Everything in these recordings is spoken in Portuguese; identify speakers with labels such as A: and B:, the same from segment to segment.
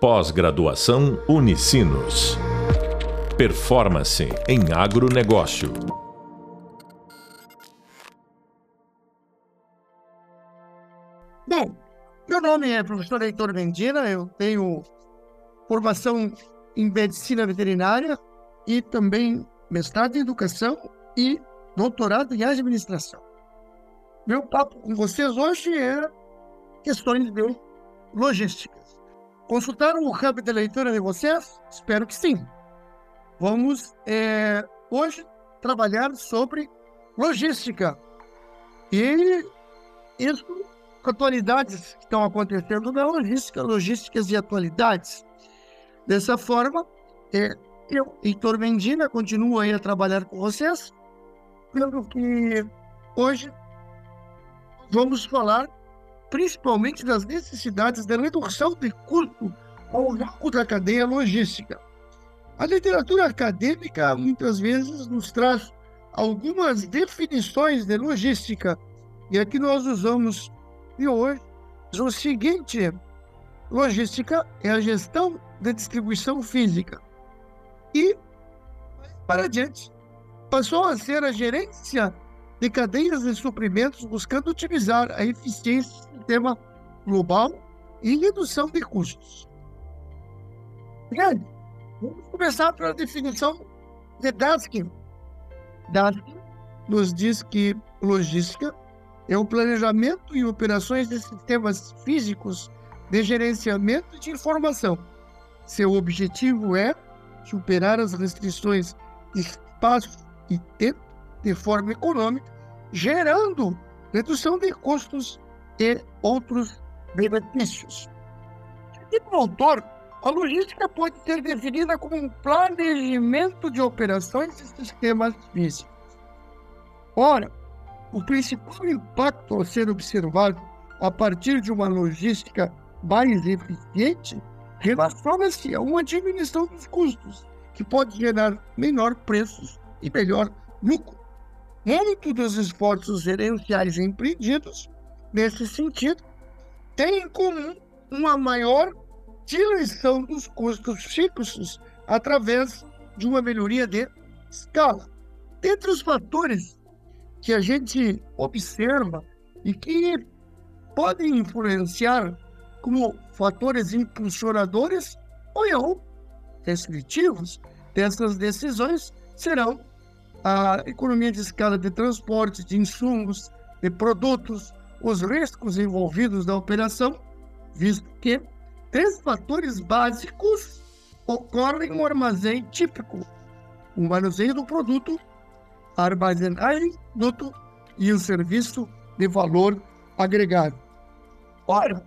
A: Pós-graduação Unicinos. Performance em agronegócio.
B: Bom, meu nome é professor Heitor Mendina, eu tenho formação em medicina veterinária e também mestrado em educação e doutorado em administração. Meu papo com vocês hoje é questões de logística. Consultaram o hub de leitura de vocês? Espero que sim. Vamos é, hoje trabalhar sobre logística. E isso atualidades que estão acontecendo na logística, logísticas e atualidades. Dessa forma, é, eu, Heitor Mendina, continuo aí a trabalhar com vocês, pelo que hoje vamos falar principalmente das necessidades da redução de custo ao longo da cadeia logística. A literatura acadêmica muitas vezes nos traz algumas definições de logística, e aqui nós usamos de hoje o seguinte: logística é a gestão da distribuição física. E, para adiante, passou a ser a gerência de cadeias de suprimentos buscando otimizar a eficiência sistema global e redução de custos. Grande. Vamos começar pela definição de Daskin. Daskin nos diz que logística é o planejamento e operações de sistemas físicos de gerenciamento de informação. Seu objetivo é superar as restrições de espaço e tempo de forma econômica, gerando redução de custos e outros benefícios. Segundo o autor, a logística pode ser definida como um planejamento de operações e sistemas físicos. Ora, o principal impacto a ser observado a partir de uma logística mais eficiente relaciona-se a uma diminuição dos custos, que pode gerar menor preços e melhor lucro. Muito dos esforços gerenciais empreendidos, nesse sentido, têm em comum uma maior diluição dos custos fixos através de uma melhoria de escala. Dentre os fatores que a gente observa e que podem influenciar como fatores impulsionadores ou restritivos dessas decisões serão a economia de escala de transporte de insumos, de produtos, os riscos envolvidos na operação, visto que três fatores básicos ocorrem no armazém típico: o manuseio do produto, a armazenagem do produto e o serviço de valor agregado. Ora,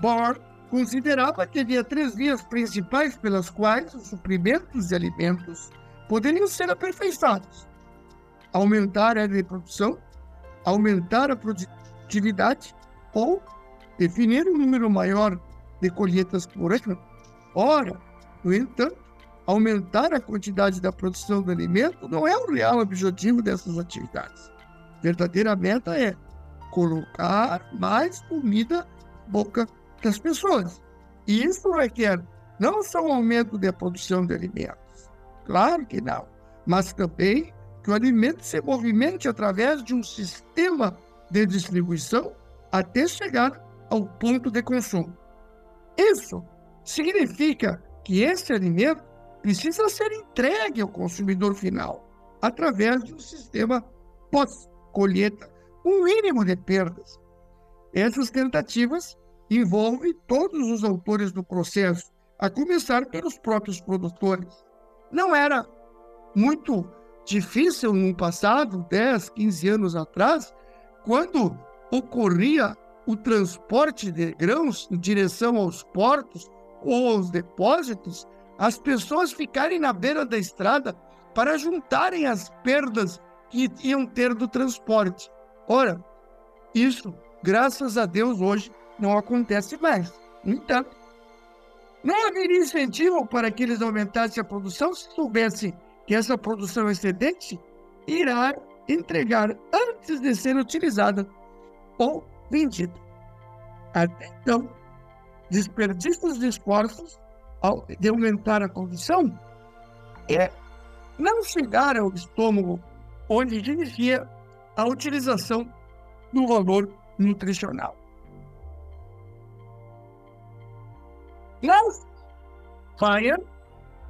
B: Bohr considerava que havia três vias principais pelas quais os suprimentos de alimentos poderiam ser aperfeiçoados. Aumentar a área de produção, aumentar a produtividade ou definir um número maior de colheitas por ano. Ora, no entanto, aumentar a quantidade da produção do alimento não é o real objetivo dessas atividades. A verdadeira meta é colocar mais comida na boca das pessoas. E isso requer não só um aumento da produção de alimentos, Claro que não. Mas também que o alimento se movimente através de um sistema de distribuição até chegar ao ponto de consumo. Isso significa que esse alimento precisa ser entregue ao consumidor final através de um sistema pós-colheita, um mínimo de perdas. Essas tentativas envolvem todos os autores do processo, a começar pelos próprios produtores não era muito difícil no passado, 10, 15 anos atrás, quando ocorria o transporte de grãos em direção aos portos ou aos depósitos, as pessoas ficarem na beira da estrada para juntarem as perdas que iam ter do transporte. Ora, isso, graças a Deus, hoje não acontece mais. No entanto, não haveria incentivo para que eles aumentassem a produção se soubessem que essa produção excedente irá entregar antes de ser utilizada ou vendida. Até então, desperdícios de esforços de aumentar a condição é não chegar ao estômago onde inicia a utilização do valor nutricional. Não Fire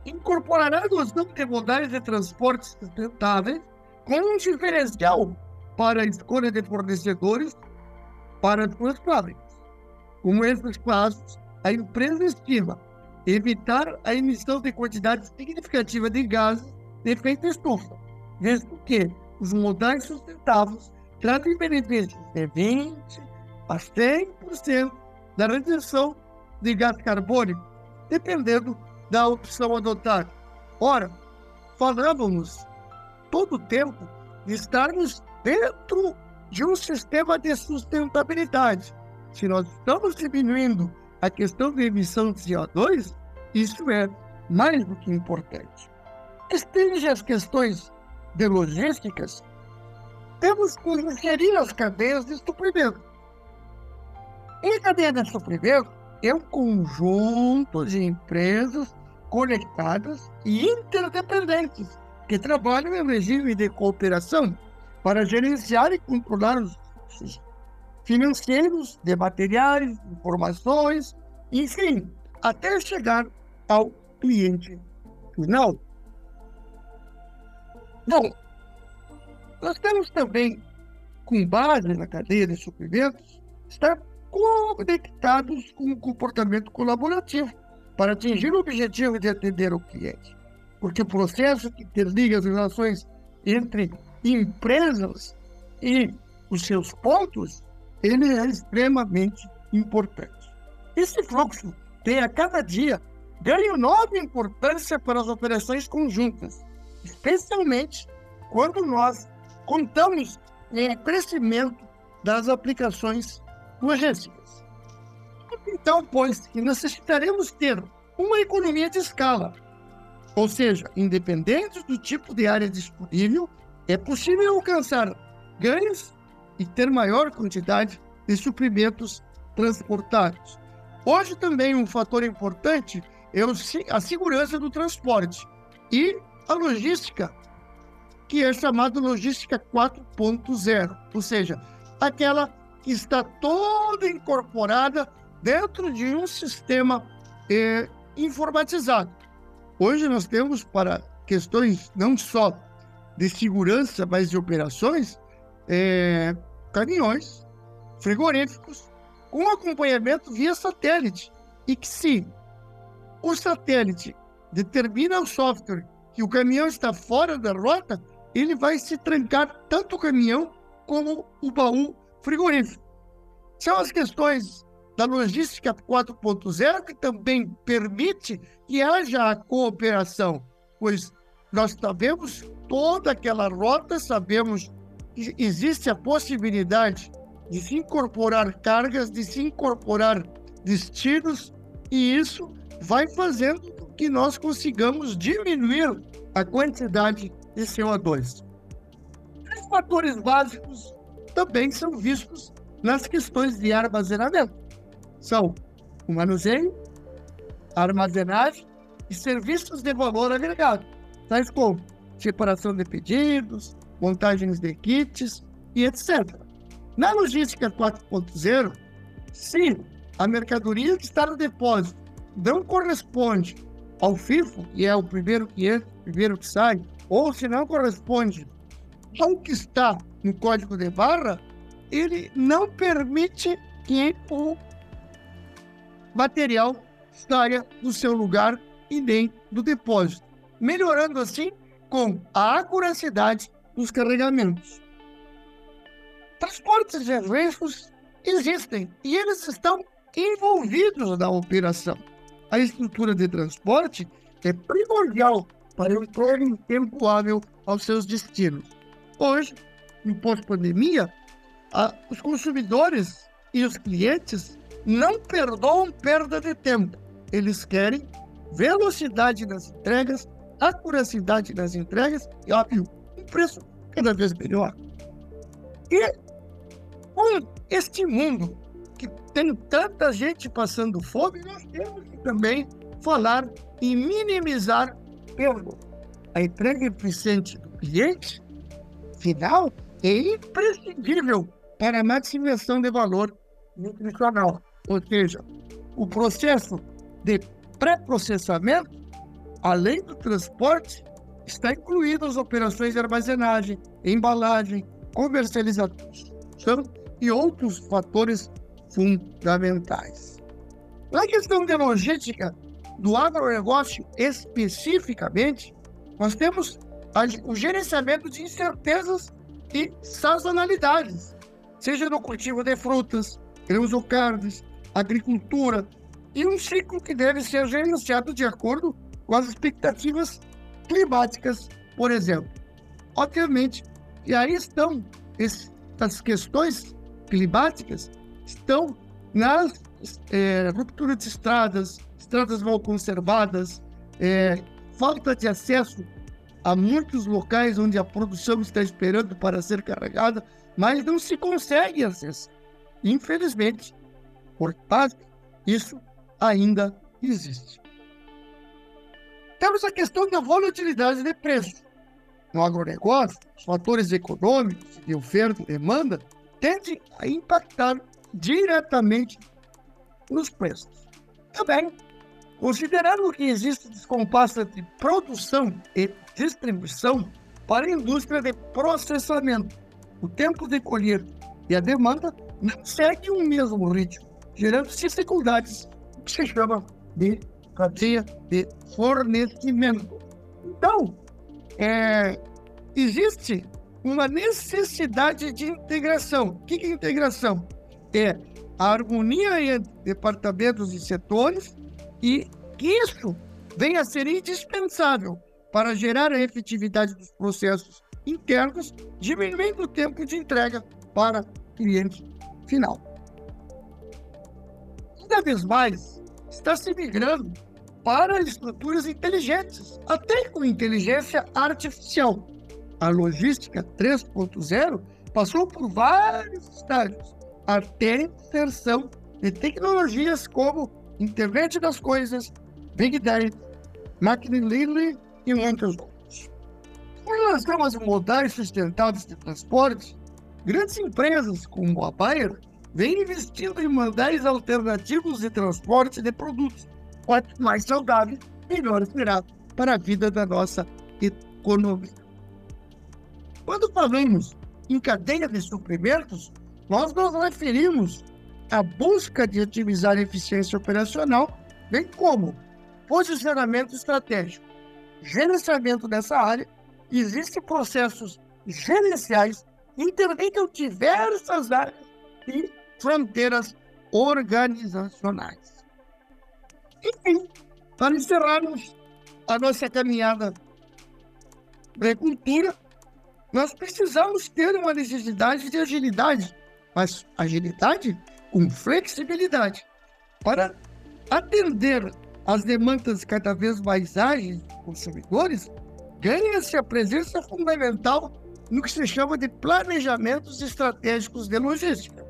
B: incorporará a adoção de modais de transporte sustentáveis com diferencial para a escolha de fornecedores para as suas fábricas. Com esses passos, a empresa estima evitar a emissão de quantidade significativa de gases de efeito estufa, visto que os modais sustentáveis trazem benefícios de 20% a 100% da redução de gás carbônico, dependendo da opção adotada. Ora, falávamos todo o tempo estarmos dentro de um sistema de sustentabilidade. Se nós estamos diminuindo a questão de emissão de CO2, isso é mais do que importante. Estende as questões de logísticas, temos que inserir as cadeias de suprimento. E a cadeia de suprimento é um conjunto de empresas conectadas e interdependentes que trabalham em regime de cooperação para gerenciar e controlar os financeiros de materiais, informações, enfim, até chegar ao cliente final. Bom, nós temos também, com base na cadeia de suprimentos, estar conectados com o comportamento colaborativo para atingir o objetivo de atender o cliente. Porque o processo que interliga as relações entre empresas e os seus pontos, ele é extremamente importante. Esse fluxo tem a cada dia ganho nova importância para as operações conjuntas, especialmente quando nós contamos o crescimento das aplicações logísticas. Então, pois, que necessitaremos ter uma economia de escala, ou seja, independente do tipo de área disponível, é possível alcançar ganhos e ter maior quantidade de suprimentos transportados. Hoje também um fator importante é a segurança do transporte e a logística, que é chamada logística 4.0, ou seja, aquela que está toda incorporada dentro de um sistema é, informatizado. Hoje nós temos para questões não só de segurança, mas de operações, é, caminhões frigoríficos com acompanhamento via satélite. E que se o satélite determina ao software que o caminhão está fora da rota, ele vai se trancar tanto o caminhão como o baú frigorífico. São as questões da logística 4.0 que também permite que haja a cooperação, pois nós sabemos toda aquela rota, sabemos que existe a possibilidade de se incorporar cargas, de se incorporar destinos, e isso vai fazendo com que nós consigamos diminuir a quantidade de CO2. Os fatores básicos também são vistos nas questões de armazenamento. São o manuseio, a armazenagem e serviços de valor agregado, tais como separação de pedidos, montagens de kits e etc. Na logística 4.0, se a mercadoria que está no depósito não corresponde ao FIFO, que é o primeiro que entra, o primeiro que sai, ou se não corresponde ao que está no código de barra, ele não permite que o material saia do seu lugar e nem do depósito, melhorando assim com a acuracidade dos carregamentos. Transportes de riscos existem e eles estão envolvidos na operação. A estrutura de transporte é primordial para o retorno em tempo hábil aos seus destinos. Hoje, no pós-pandemia, os consumidores e os clientes não perdoam perda de tempo. Eles querem velocidade nas entregas, acuracidade nas entregas e, óbvio, um preço cada vez melhor. E com este mundo que tem tanta gente passando fome, nós temos que também falar em minimizar perdas. A entrega eficiente do cliente final é imprescindível para a maximização de valor nutricional. Ou seja, o processo de pré-processamento, além do transporte, está incluído as operações de armazenagem, embalagem, comercialização e outros fatores fundamentais. Na questão de logística do agronegócio especificamente, nós temos o gerenciamento de incertezas e sazonalidades, seja no cultivo de frutas, grãos ou carnes, agricultura, e um ciclo que deve ser gerenciado de acordo com as expectativas climáticas, por exemplo. Obviamente, e aí estão essas questões climáticas, estão nas é, rupturas de estradas, estradas mal conservadas, é, falta de acesso Há muitos locais onde a produção está esperando para ser carregada, mas não se consegue acessar. Infelizmente, por parte, isso ainda existe. Temos a questão da volatilidade de preço. No agronegócio, os fatores econômicos de oferta e demanda tendem a impactar diretamente nos preços. Também Considerando que existe descompasso entre produção e distribuição para a indústria de processamento, o tempo de colher e a demanda não seguem o mesmo ritmo, gerando dificuldades que se chama de cadeia de fornecimento. Então, é, existe uma necessidade de integração. O que é integração? É a harmonia entre departamentos e setores e isso vem a ser indispensável para gerar a efetividade dos processos internos, diminuindo o tempo de entrega para cliente final. Cada vez mais está se migrando para estruturas inteligentes, até com inteligência artificial. A logística 3.0 passou por vários estágios até a inserção de tecnologias como internet das coisas, Big Data, Machine Learning e muitos outros. Com relação às modais sustentáveis de transporte, grandes empresas como a Bayer vêm investindo em modais alternativos de transporte de produtos. Mais saudável, melhor será para a vida da nossa economia. Quando falamos em cadeia de suprimentos, nós nos referimos a busca de otimizar a eficiência operacional, bem como posicionamento estratégico. Gerenciamento dessa área, existem processos gerenciais interligam diversas áreas e fronteiras organizacionais. Enfim, para encerrarmos a nossa caminhada para cultura, nós precisamos ter uma necessidade de agilidade, mas agilidade com flexibilidade para atender às demandas cada vez mais ágeis dos consumidores, ganha-se a presença fundamental no que se chama de planejamentos estratégicos de logística.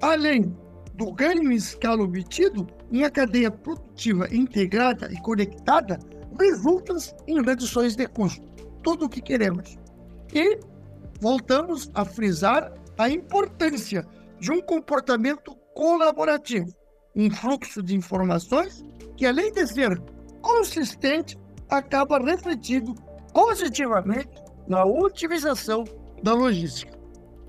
B: Além do ganho em escala obtido, uma cadeia produtiva integrada e conectada resulta em reduções de custo. Tudo o que queremos. E voltamos a frisar a importância de um comportamento colaborativo, um fluxo de informações que, além de ser consistente, acaba refletindo positivamente na otimização da logística.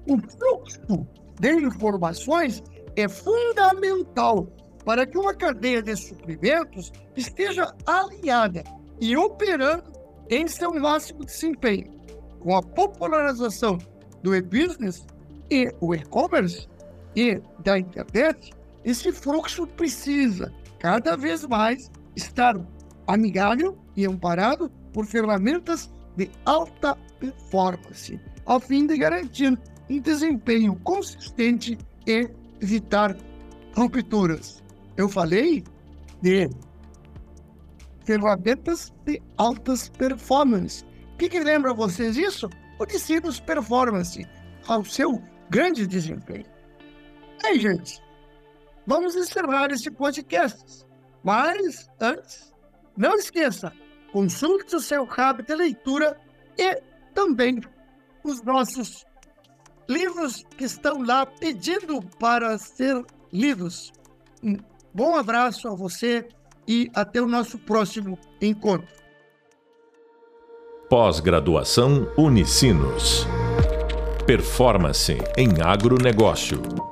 B: O fluxo de informações é fundamental para que uma cadeia de suprimentos esteja alinhada e operando em seu máximo desempenho. Com a popularização do e-business e o e-commerce, e da internet, esse fluxo precisa cada vez mais estar amigável e amparado por ferramentas de alta performance, a fim de garantir um desempenho consistente e evitar rupturas. Eu falei de ferramentas de altas performance. O que, que lembra vocês isso? O Decidos Performance, ao seu grande desempenho. Aí, gente, vamos encerrar esse podcast. Mas antes, não esqueça, consulte o seu hábito de leitura e também os nossos livros que estão lá pedindo para ser lidos. Um bom abraço a você e até o nosso próximo encontro.
A: Pós-graduação Unicinos. Performance em agronegócio.